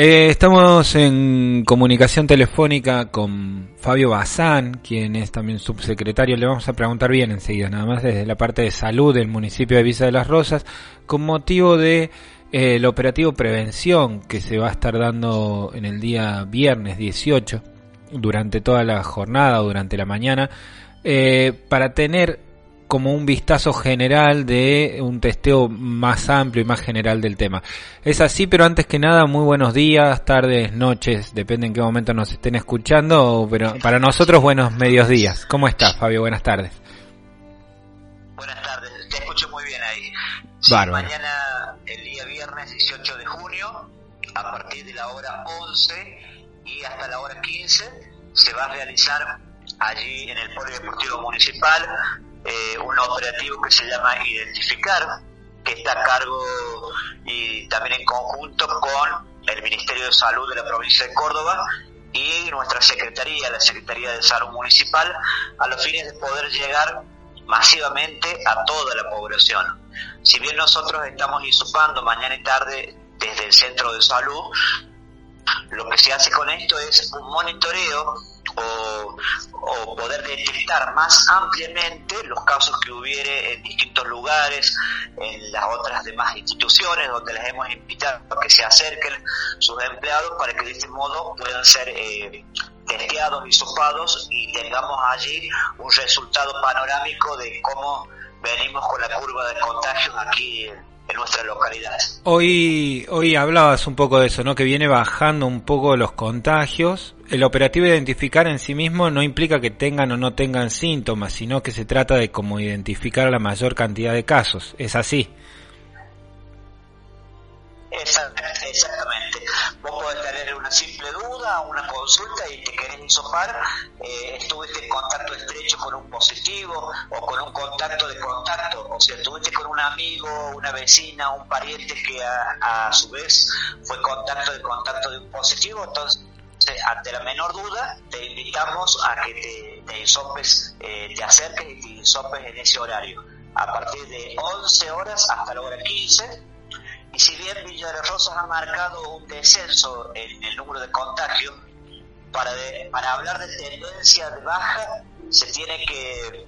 Eh, estamos en comunicación telefónica con Fabio Bazán, quien es también subsecretario. Le vamos a preguntar bien enseguida, nada más desde la parte de salud del municipio de Visa de las Rosas, con motivo de eh, el operativo prevención que se va a estar dando en el día viernes 18, durante toda la jornada, durante la mañana, eh, para tener como un vistazo general de un testeo más amplio y más general del tema. Es así, pero antes que nada, muy buenos días, tardes, noches, depende en qué momento nos estén escuchando, pero para nosotros buenos medios días. ¿Cómo estás, Fabio? Buenas tardes. Buenas tardes, te escucho muy bien ahí. mañana, el día viernes 18 de junio, a partir de la hora 11 y hasta la hora 15, se va a realizar allí en el Polideportivo Municipal eh, un operativo que se llama Identificar, que está a cargo y también en conjunto con el Ministerio de Salud de la provincia de Córdoba y nuestra Secretaría, la Secretaría de Salud Municipal, a los fines de poder llegar masivamente a toda la población. Si bien nosotros estamos insupando mañana y tarde desde el centro de salud, lo que se hace con esto es un monitoreo o, poder detectar más ampliamente los casos que hubiere en distintos lugares, en las otras demás instituciones donde les hemos invitado a que se acerquen sus empleados para que de este modo puedan ser eh, testeados y sopados y tengamos allí un resultado panorámico de cómo venimos con la curva de contagios aquí en nuestra localidad. Hoy, hoy hablabas un poco de eso, ¿no? Que viene bajando un poco los contagios. El operativo de identificar en sí mismo no implica que tengan o no tengan síntomas, sino que se trata de cómo identificar la mayor cantidad de casos. ¿Es así? Exactamente. Simple duda, una consulta y te querés hisopar, eh, estuviste en contacto estrecho con un positivo o con un contacto de contacto, o sea, estuviste con un amigo, una vecina, un pariente que a, su vez fue contacto de contacto de un positivo, entonces ante la menor duda, te invitamos a que te, te eh, te acerques y te hisopes en ese horario. A partir de 11 horas hasta la hora 15, y si bien Villa de Rosas ha marcado un descenso en el número de contagios, para, para hablar de tendencia de baja se tiene que,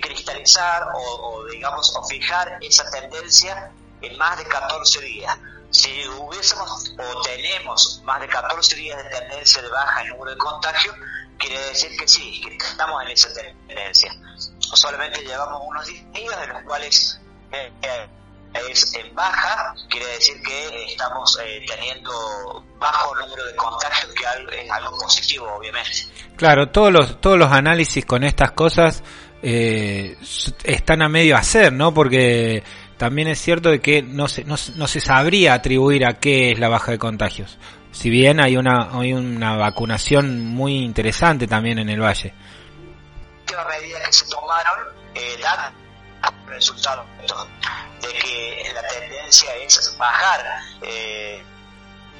cristalizar o, digamos fijar esa tendencia en más de 14 días. Si hubiésemos o tenemos más de 14 días de tendencia de baja en el número de contagios, quiere decir que sí, que estamos en esa tendencia. Solamente llevamos unos días de los cuales eh, eh, es en baja, quiere decir que estamos eh, teniendo bajo número de contagios, que es algo positivo, obviamente. Claro, todos los, todos los análisis con estas cosas eh, están a medio hacer, ¿no? Porque también es cierto de que no se, no, se sabría atribuir a qué es la baja de contagios. Si bien hay una, hay una vacunación muy interesante también en el valle. Las medidas que se tomaron eh, dan resultados de que la tendencia es bajar eh,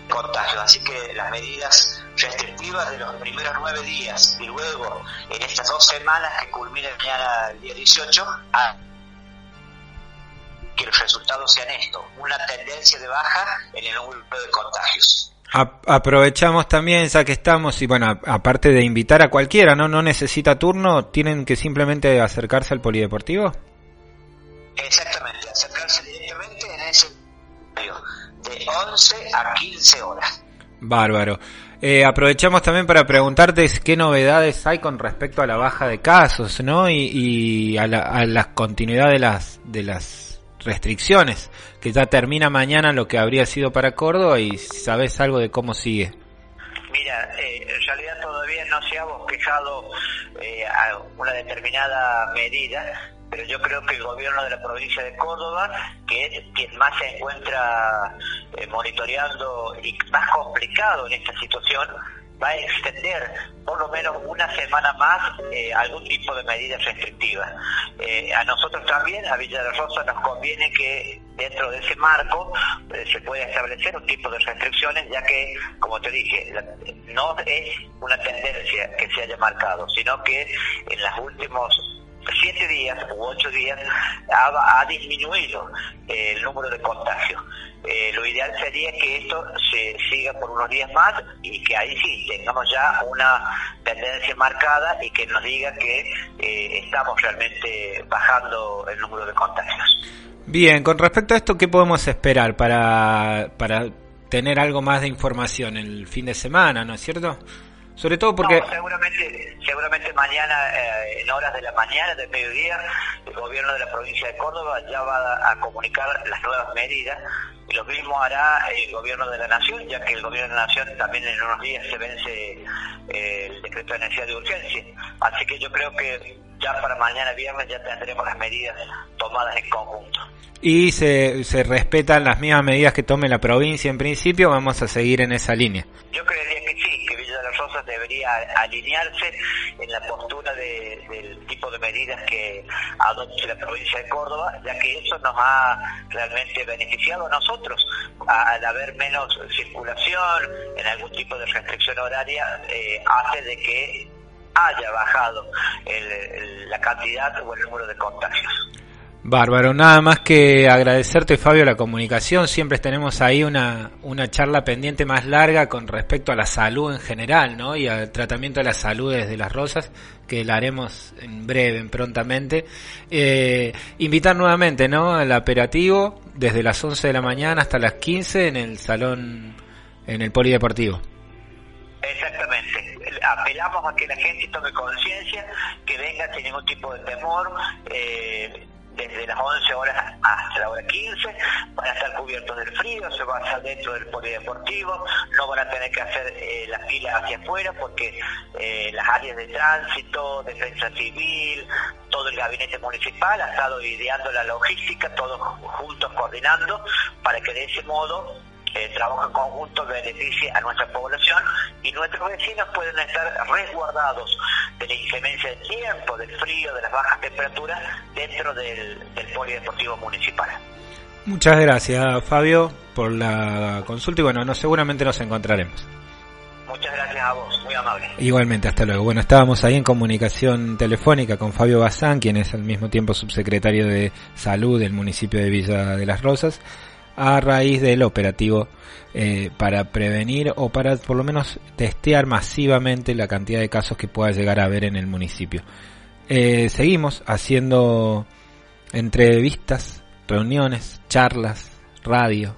contagios. Así que las medidas restrictivas de los primeros nueve días y luego en estas dos semanas que culminan mañana el día 18, a que los resultados sean esto, una tendencia de baja en el número de contagios. aprovechamos también, ya que estamos, y bueno, aparte de invitar a cualquiera, ¿no? No necesita turno, tienen que simplemente acercarse al polideportivo. Exactamente, 11 a 15 horas. Bárbaro. Eh, aprovechamos también para preguntarte qué novedades hay con respecto a la baja de casos, ¿no? Y, a, la, continuidad de las de las restricciones, que ya termina mañana lo que habría sido para Córdoba y sabes algo de cómo sigue. Mira, eh, en realidad todavía no se ha bosquejado eh, una determinada medida, pero yo creo que el gobierno de la provincia de Córdoba, que es quien más se encuentra eh, monitoreando y más complicado en esta situación, va a extender por lo menos una semana más eh, algún tipo de medidas restrictivas. Eh, a nosotros también, a Villa de Rosa, nos conviene que dentro de ese marco se pueda establecer un tipo de restricciones, ya que, como te dije, no es una tendencia que se haya marcado, sino que en los últimos siete días u ocho días ha, disminuido el número de contagios. Eh, lo ideal sería que esto se siga por unos días más y que ahí sí tengamos ya una tendencia marcada y que nos diga que eh, estamos realmente bajando el número de contagios. Bien, con respecto a esto, ¿qué podemos esperar para, para tener algo más de información el fin de semana, ¿no es cierto? Sobre todo porque... seguramente, seguramente mañana, eh, en horas de la mañana, del mediodía, el gobierno de la provincia de Córdoba ya va a comunicar las nuevas medidas y lo mismo hará el gobierno de la nación, ya que el gobierno de la nación también en unos días se vence eh, el decreto de necesidad de urgencia. Así que yo creo que ya para mañana viernes ya tendremos las medidas tomadas en conjunto. Y se, se respetan las mismas medidas que tome la provincia en principio, vamos a seguir en esa línea. Yo creería De debería alinearse en la postura del tipo de medidas que adopte la provincia de Córdoba, ya que eso nos ha realmente beneficiado a nosotros, al haber menos circulación, en algún tipo de restricción horaria, eh, hace de que haya bajado la cantidad o el número de contagios. Bárbaro, nada más que agradecerte Fabio la comunicación, siempre tenemos ahí una, una charla pendiente más larga con respecto a la salud en general, ¿no? Y al tratamiento de la salud desde las rosas, que la haremos en breve, prontamente. Eh, invitar nuevamente, ¿no? Al operativo desde las 11 de la mañana hasta las 15 en el salón, en el polideportivo. Exactamente. Apelamos a que la gente tome conciencia, que venga sin ningún tipo de temor. Eh, desde las 11 horas hasta la hora 15, van a estar cubiertos del frío, se va a estar dentro del polideportivo, no van a tener que hacer eh, las filas hacia afuera porque eh, las áreas de tránsito, defensa civil, todo el gabinete municipal ha estado ideando la logística, todos juntos coordinando para que de ese modo el trabajo en conjunto beneficie a nuestra población y nuestros vecinos pueden estar resguardados de la inclemencia del tiempo, del frío, de las bajas temperaturas dentro del, polideportivo municipal. Muchas gracias Fabio por la consulta y bueno, no, seguramente nos encontraremos. Muchas gracias a vos, muy amable. Igualmente, hasta luego. Bueno, estábamos ahí en comunicación telefónica con Fabio Bazán, quien es al mismo tiempo subsecretario de Salud del municipio de Villa de las Rosas a raíz del operativo eh, para prevenir o para por lo menos testear masivamente la cantidad de casos que pueda llegar a haber en el municipio. Eh, seguimos haciendo entrevistas, reuniones, charlas, radio,